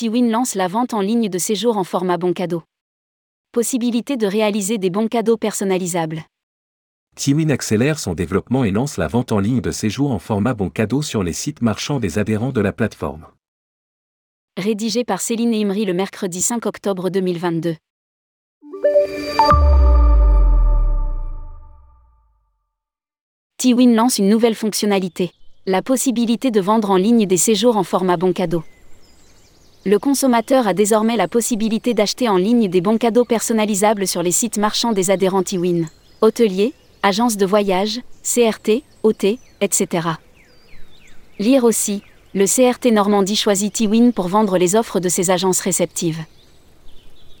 Tiwin lance la vente en ligne de séjours en format bon cadeau. Possibilité de réaliser des bons cadeaux personnalisables. Tiwin accélère son développement et lance la vente en ligne de séjours en format bon cadeau sur les sites marchands des adhérents de la plateforme. Rédigé par Céline Imri le mercredi 5 octobre 2022. Tiwin lance une nouvelle fonctionnalité, la possibilité de vendre en ligne des séjours en format bon cadeau. Le consommateur a désormais la possibilité d'acheter en ligne des bons cadeaux personnalisables sur les sites marchands des adhérents Tiwin, hôteliers, agences de voyage, CRT, OT, etc. Lire aussi, le CRT Normandie choisit Tiwin pour vendre les offres de ses agences réceptives.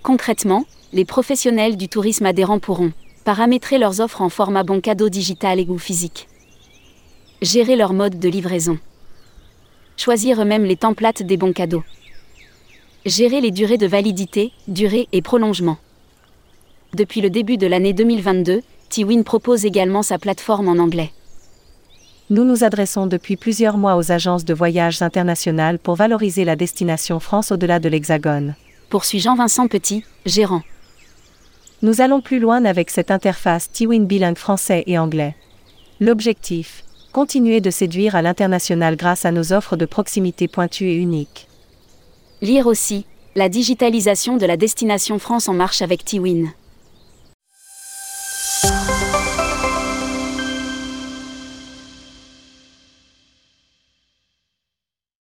Concrètement, les professionnels du tourisme adhérents pourront paramétrer leurs offres en format bon cadeau digital et ou physique. Gérer leur mode de livraison. Choisir eux-mêmes les templates des bons cadeaux. Gérer les durées de validité, durée et prolongement. Depuis le début de l'année 2022, Tiwin propose également sa plateforme en anglais. Nous nous adressons depuis plusieurs mois aux agences de voyages internationales pour valoriser la destination France au-delà de l'Hexagone. Poursuit Jean-Vincent Petit, gérant. Nous allons plus loin avec cette interface Tiwin bilingue français et anglais. L'objectif Continuer de séduire à l'international grâce à nos offres de proximité pointues et uniques. Lire aussi, la digitalisation de la destination France en marche avec Tiwin.